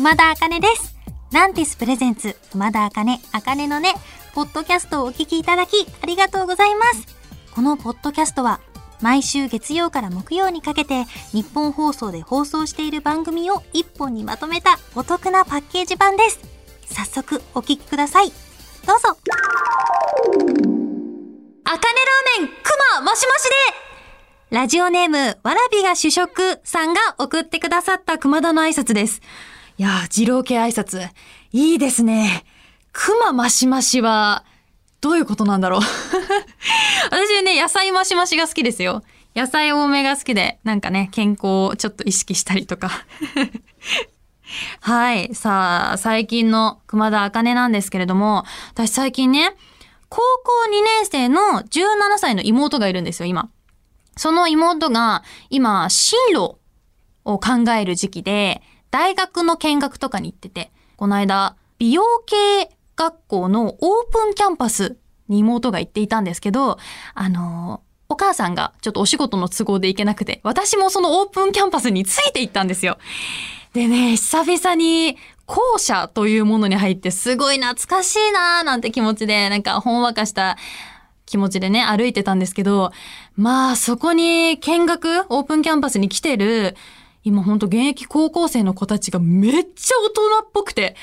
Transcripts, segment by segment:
熊田茜です。ランティスプレゼンツ、熊田茜、茜のね、ポッドキャストをお聞きいただき、ありがとうございます。このポッドキャストは、毎週月曜から木曜にかけて、日本放送で放送している番組を一本にまとめたお得なパッケージ版です。早速、お聞きください。どうぞ。茜ラーメン、熊もしもしでラジオネーム、わらびが主食さんが送ってくださった熊田の挨拶です。いや、二郎系挨拶。いいですね。熊マシマシは、どういうことなんだろう。私ね、野菜マシマシが好きですよ。野菜多めが好きで、なんかね、健康をちょっと意識したりとか。はい。さあ、最近の熊田茜なんですけれども、私最近ね、高校2年生の17歳の妹がいるんですよ、今。その妹が、今、進路を考える時期で、大学の見学とかに行ってて、この間、美容系学校のオープンキャンパスに妹が行っていたんですけど、あのお母さんがちょっとお仕事の都合で行けなくて、私もそのオープンキャンパスについて行ったんですよ。でね、久々に校舎というものに入ってすごい懐かしいなーなんて気持ちで、なんかほんわかした気持ちでね、歩いてたんですけど、まあそこに見学、オープンキャンパスに来てる、今ほんと現役高校生の子たちがめっちゃ大人っぽくて、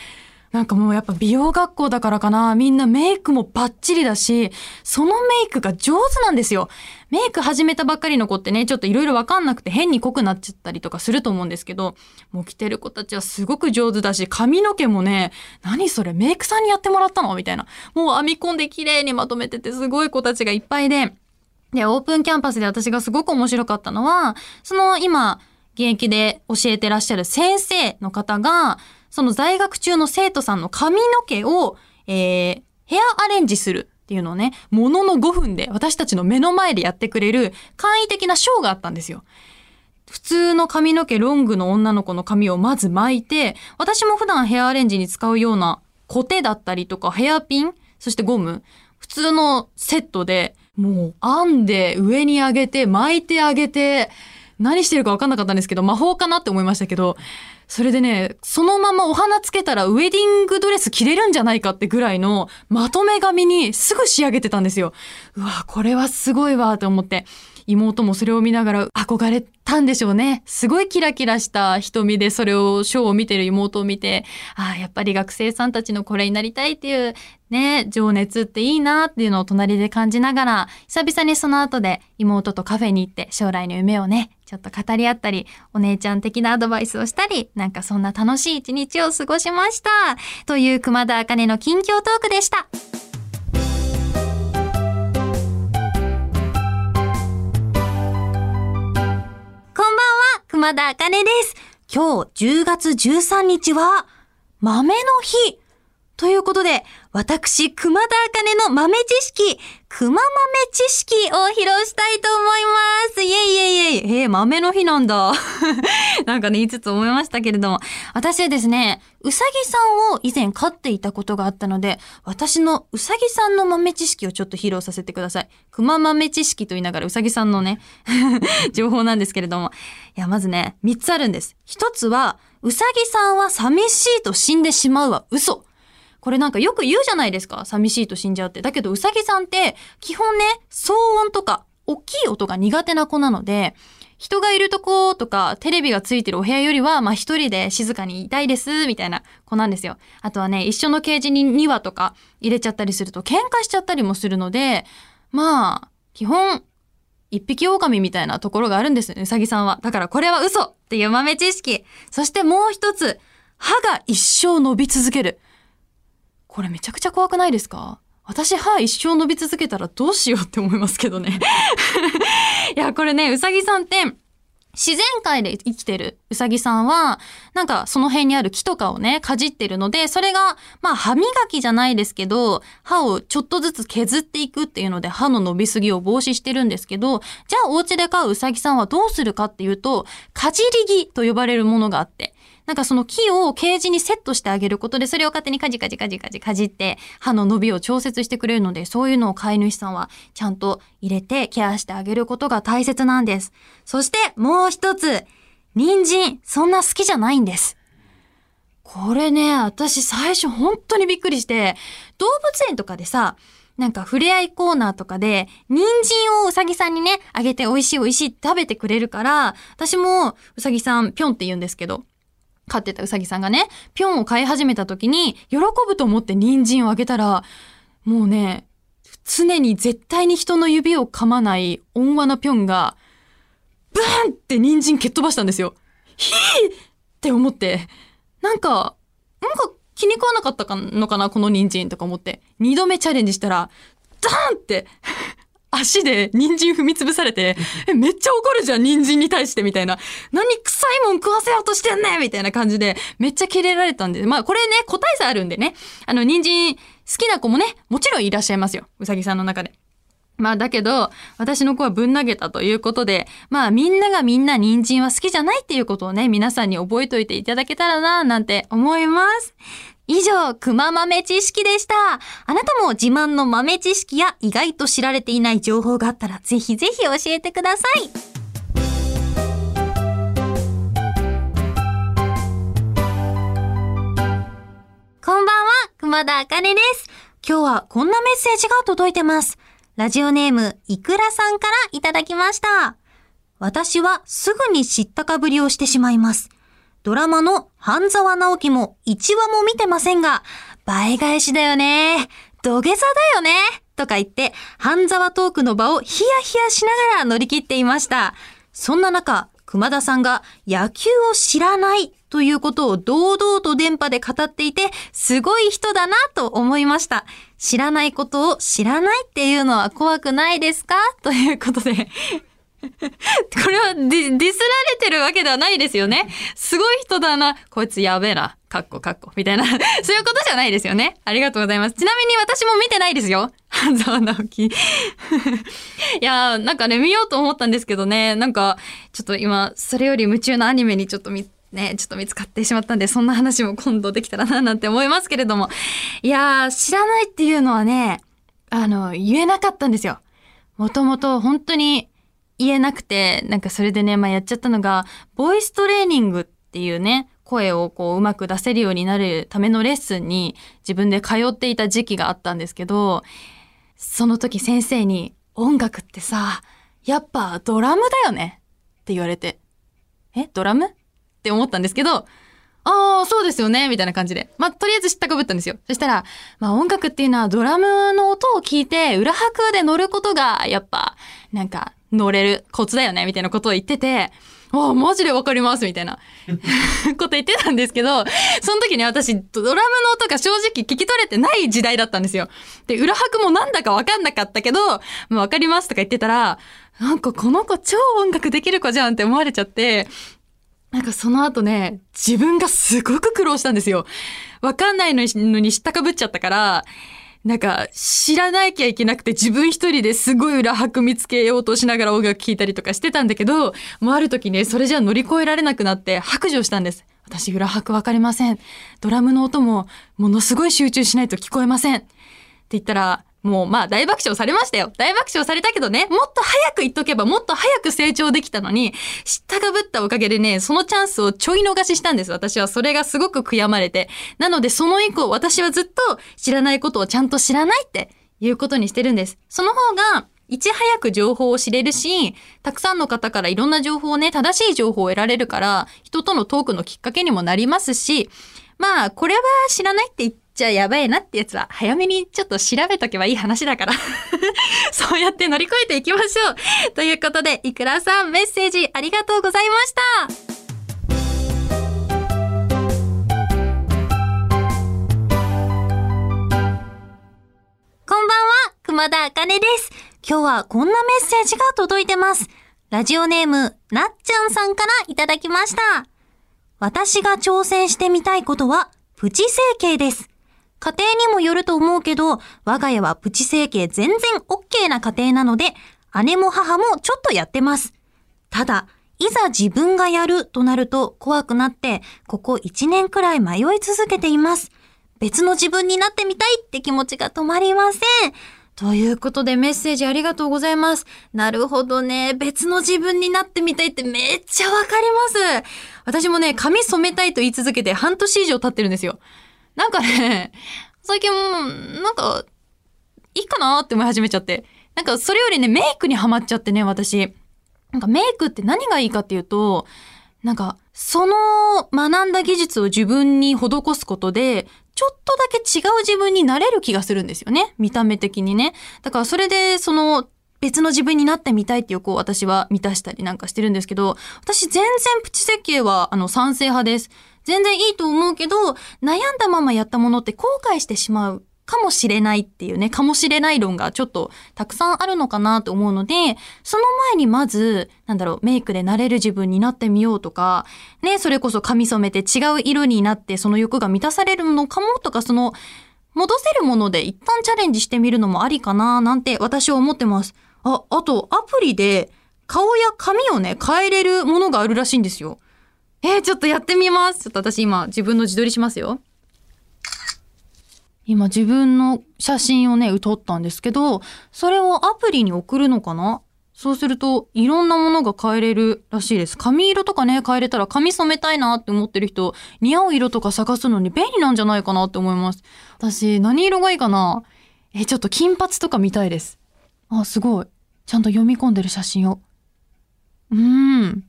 なんかもうやっぱ美容学校だからかな、みんなメイクもバッチリだし、そのメイクが上手なんですよ。メイク始めたばっかりの子ってね、ちょっといろいろわかんなくて変に濃くなっちゃったりとかすると思うんですけど、もう来てる子たちはすごく上手だし、髪の毛もね、何それメイクさんにやってもらったの？みたいな。もう編み込んで綺麗にまとめててすごい子たちがいっぱいで、で、オープンキャンパスで私がすごく面白かったのは、その今、現役で教えてらっしゃる先生の方が、その在学中の生徒さんの髪の毛を、えー、ヘアアレンジするっていうのをね、ものの5分で私たちの目の前でやってくれる簡易的なショーがあったんですよ。普通の髪の毛ロングの女の子の髪をまず巻いて、私も普段ヘアアレンジに使うようなコテだったりとかヘアピン、そしてゴム、普通のセットで、もう編んで上に上げて巻いてあげて、何してるか分かんなかったんですけど、魔法かなって思いましたけど、それでね、そのままお花つけたらウェディングドレス着れるんじゃないかってぐらいのまとめ髪にすぐ仕上げてたんですよ。うわ、これはすごいわと思って。妹もそれを見ながら憧れたんでしょうね。すごいキラキラした瞳でそれを、ショーを見てる妹を見て、ああ、やっぱり学生さんたちのこれになりたいっていうね、情熱っていいなっていうのを隣で感じながら、久々にその後で妹とカフェに行って将来の夢をね、ちょっと語り合ったり、お姉ちゃん的なアドバイスをしたり、なんかそんな楽しい一日を過ごしました。という熊田茜の近況トークでした。熊田茜です。今日10月13日は、豆の日。ということで、私、熊田茜の豆知識、熊豆知識を披露したいと思います。イェイイェイイェイ。えー、豆の日なんだ。なんかね、言いつつ思いましたけれども。私はですね、うさぎさんを以前飼っていたことがあったので、私のうさぎさんの豆知識をちょっと披露させてください。熊豆知識と言いながらうさぎさんのね、情報なんですけれども。いや、まずね、3つあるんです。1つは、うさぎさんは寂しいと死んでしまうは嘘。これなんかよく言うじゃないですか。寂しいと死んじゃうって。だけど、うさぎさんって、基本ね、騒音とか、大きい音が苦手な子なので、人がいるとことか、テレビがついてるお部屋よりは、まあ一人で静かにいたいです、みたいな子なんですよ。あとはね、一緒のケージに2羽とか入れちゃったりすると、喧嘩しちゃったりもするので、まあ、基本、一匹狼みたいなところがあるんですね、うさぎさんは。だからこれは嘘っていう豆知識。そしてもう一つ、歯が一生伸び続ける。これめちゃくちゃ怖くないですか？私歯一生伸び続けたらどうしようって思いますけどね。いや、これね、うさぎさんって、自然界で生きてる。うさぎさんは、なんかその辺にある木とかをね、かじってるので、それが、まあ歯磨きじゃないですけど、歯をちょっとずつ削っていくっていうので、歯の伸びすぎを防止してるんですけど、じゃあお家で飼ううさぎさんはどうするかっていうと、かじり木と呼ばれるものがあって、なんかその木をケージにセットしてあげることで、それを勝手にカジカジカジカジかじって、歯の伸びを調節してくれるので、そういうのを飼い主さんはちゃんと入れてケアしてあげることが大切なんです。そしてもう一つ、人参、そんな好きじゃないんです。これね、私最初本当にびっくりして、動物園とかでさ、なんか触れ合いコーナーとかで、人参をうさぎさんにね、あげて美味しい美味しいって食べてくれるから、私もうさぎさんぴょんって言うんですけど、飼ってたうさぎさんがね、ぴょんを飼い始めた時に、喜ぶと思って人参をあげたら、もうね、常に絶対に人の指を噛まない温和なぴょんが、ブーンって人参蹴っ飛ばしたんですよ。ひーって思って、なんか、なんか気に食わなかったのかな、この人参とか思って。二度目チャレンジしたら、ダーンって、足で人参踏み潰されて、え、めっちゃ怒るじゃん、人参に対してみたいな。何臭いもん食わせようとしてんねんみたいな感じで、めっちゃキレられたんで、まあこれね、個体差あるんでね。あの、人参好きな子もね、もちろんいらっしゃいますよ。うさぎさんの中で。まあだけど、私の子はぶん投げたということで、まあみんながみんな人参は好きじゃないっていうことをね、皆さんに覚えておいていただけたらな、なんて思います。以上、くま豆知識でした。あなたも自慢の豆知識や意外と知られていない情報があったら、ぜひぜひ教えてください。こんばんは、熊田あかねです。今日はこんなメッセージが届いてます。ラジオネーム、いくらさんからいただきました。私はすぐに知ったかぶりをしてしまいます。ドラマの半沢直樹も1話も見てませんが、倍返しだよね。土下座だよね。とか言って、半沢トークの場をヒヤヒヤしながら乗り切っていました。そんな中、熊田さんが野球を知らないということを堂々と電波で語っていて、すごい人だなと思いました。知らないことを知らないっていうのは怖くないですか？ということで。これはディディスられてるわけではないですよね。すごい人だな。こいつやべえな。かっこかっこ。みたいな。そういうことじゃないですよね。ありがとうございます。ちなみに私も見てないですよ。半沢直樹。いやー、なんかね、見ようと思ったんですけどね。なんか、ちょっと今、それより夢中なアニメにちょっと見、ね、ちょっと見つかってしまったんで、そんな話も今度できたらな、なんて思いますけれども。いやー、知らないっていうのはね、あの、言えなかったんですよ。もともと本当に言えなくて、なんかそれでね、まあやっちゃったのが、ボイストレーニングっていうね、声をこううまく出せるようになるためのレッスンに自分で通っていた時期があったんですけど、その時先生に音楽ってさ、やっぱドラムだよね？って言われて、え、ドラム？って思ったんですけど、ああ、そうですよね、みたいな感じで。まあ、とりあえず知ったかぶったんですよ。そしたら、まあ、音楽っていうのはドラムの音を聞いて、裏拍で乗ることが、やっぱ、なんか、乗れるコツだよね、みたいなことを言ってて、ああ、マジでわかります、みたいな こと言ってたんですけど、その時に私、ドラムの音が正直聞き取れてない時代だったんですよ。で、裏拍もなんだかわかんなかったけど、まあ、わかりますとか言ってたら、なんかこの子超音楽できる子じゃんって思われちゃって、なんかその後ね、自分がすごく苦労したんですよ。わかんないのに知ったかぶっちゃったから、なんか知らなきゃいけなくて自分一人ですごい裏拍見つけようとしながら音楽聴いたりとかしてたんだけど、もうある時ね、それじゃ乗り越えられなくなって白状したんです。私裏拍わかりません。ドラムの音もものすごい集中しないと聞こえません。って言ったら、もうまあ大爆笑されましたよ。大爆笑されたけどね、もっと早く言っとけばもっと早く成長できたのに、知ったかぶったおかげでね、そのチャンスをちょい逃ししたんです。私はそれがすごく悔やまれて。なのでその以降私はずっと知らないことをちゃんと知らないっていうことにしてるんです。その方が、いち早く情報を知れるし、たくさんの方からいろんな情報をね、正しい情報を得られるから、人とのトークのきっかけにもなりますし、まあ、これは知らないって言ってちゃあやばいなってやつは、早めにちょっと調べとけばいい話だから。そうやって乗り越えていきましょう。ということで、いくらさんメッセージありがとうございました。こんばんは、熊田あかねです。今日はこんなメッセージが届いてます。ラジオネーム、なっちゃんさんからいただきました。私が挑戦してみたいことは、プチ整形です。家庭にもよると思うけど、我が家はプチ整形全然 OK な家庭なので、姉も母もちょっとやってます。ただ、いざ自分がやるとなると怖くなって、ここ1年くらい迷い続けています。別の自分になってみたいって気持ちが止まりません。ということでメッセージありがとうございます。なるほどね。別の自分になってみたいってめっちゃわかります。私もね、髪染めたいと言い続けて半年以上経ってるんですよ。なんかね、最近もう、なんか、いいかなって思い始めちゃって。なんかそれよりね、メイクにハマっちゃってね、私。なんかメイクって何がいいかっていうと、なんか、その学んだ技術を自分に施すことで、ちょっとだけ違う自分になれる気がするんですよね。見た目的にね。だからそれで、その、別の自分になってみたいっていう欲を私は満たしたりなんかしてるんですけど、私全然プチ設計は、あの、賛成派です。全然いいと思うけど、悩んだままやったものって後悔してしまうかもしれないっていうね、かもしれない論がちょっとたくさんあるのかなと思うので、その前にまず、なんだろう、メイクでなれる自分になってみようとか、ね、それこそ髪染めて違う色になってその欲が満たされるのかもとか、その、戻せるもので一旦チャレンジしてみるのもありかななんて私は思ってます。あ、あと、アプリで顔や髪をね、変えれるものがあるらしいんですよ。えー、ちょっとやってみます。ちょっと私今自分の自撮りしますよ。今自分の写真をね、撮ったんですけど、それをアプリに送るのかな？そうすると、いろんなものが変えれるらしいです。髪色とかね、変えれたら髪染めたいなって思ってる人、似合う色とか探すのに便利なんじゃないかなって思います。私、何色がいいかな？え、ちょっと金髪とか見たいです。あ、すごい。ちゃんと読み込んでる写真を。うーん。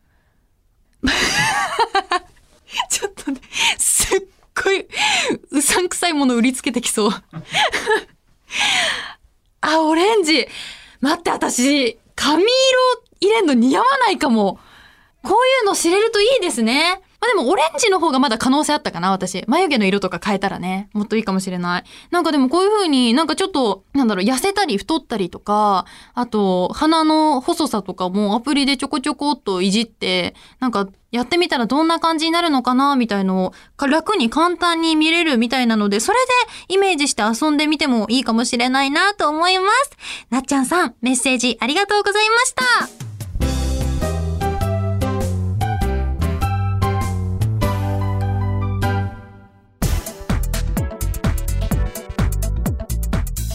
ちょっとね、すっごい、うさんくさいもの売りつけてきそう。あ、オレンジ。待って、私、髪色入れんの似合わないかも。こういうの知れるといいですね。まあでもオレンジの方がまだ可能性あったかな、私。眉毛の色とか変えたらね、もっといいかもしれない。なんかでもこういう風になんかちょっと、なんだろう、痩せたり太ったりとか、あと、鼻の細さとかもアプリでちょこちょこっといじって、なんかやってみたらどんな感じになるのかな、みたいのを楽に簡単に見れるみたいなので、それでイメージして遊んでみてもいいかもしれないなと思います。なっちゃんさん、メッセージありがとうございました。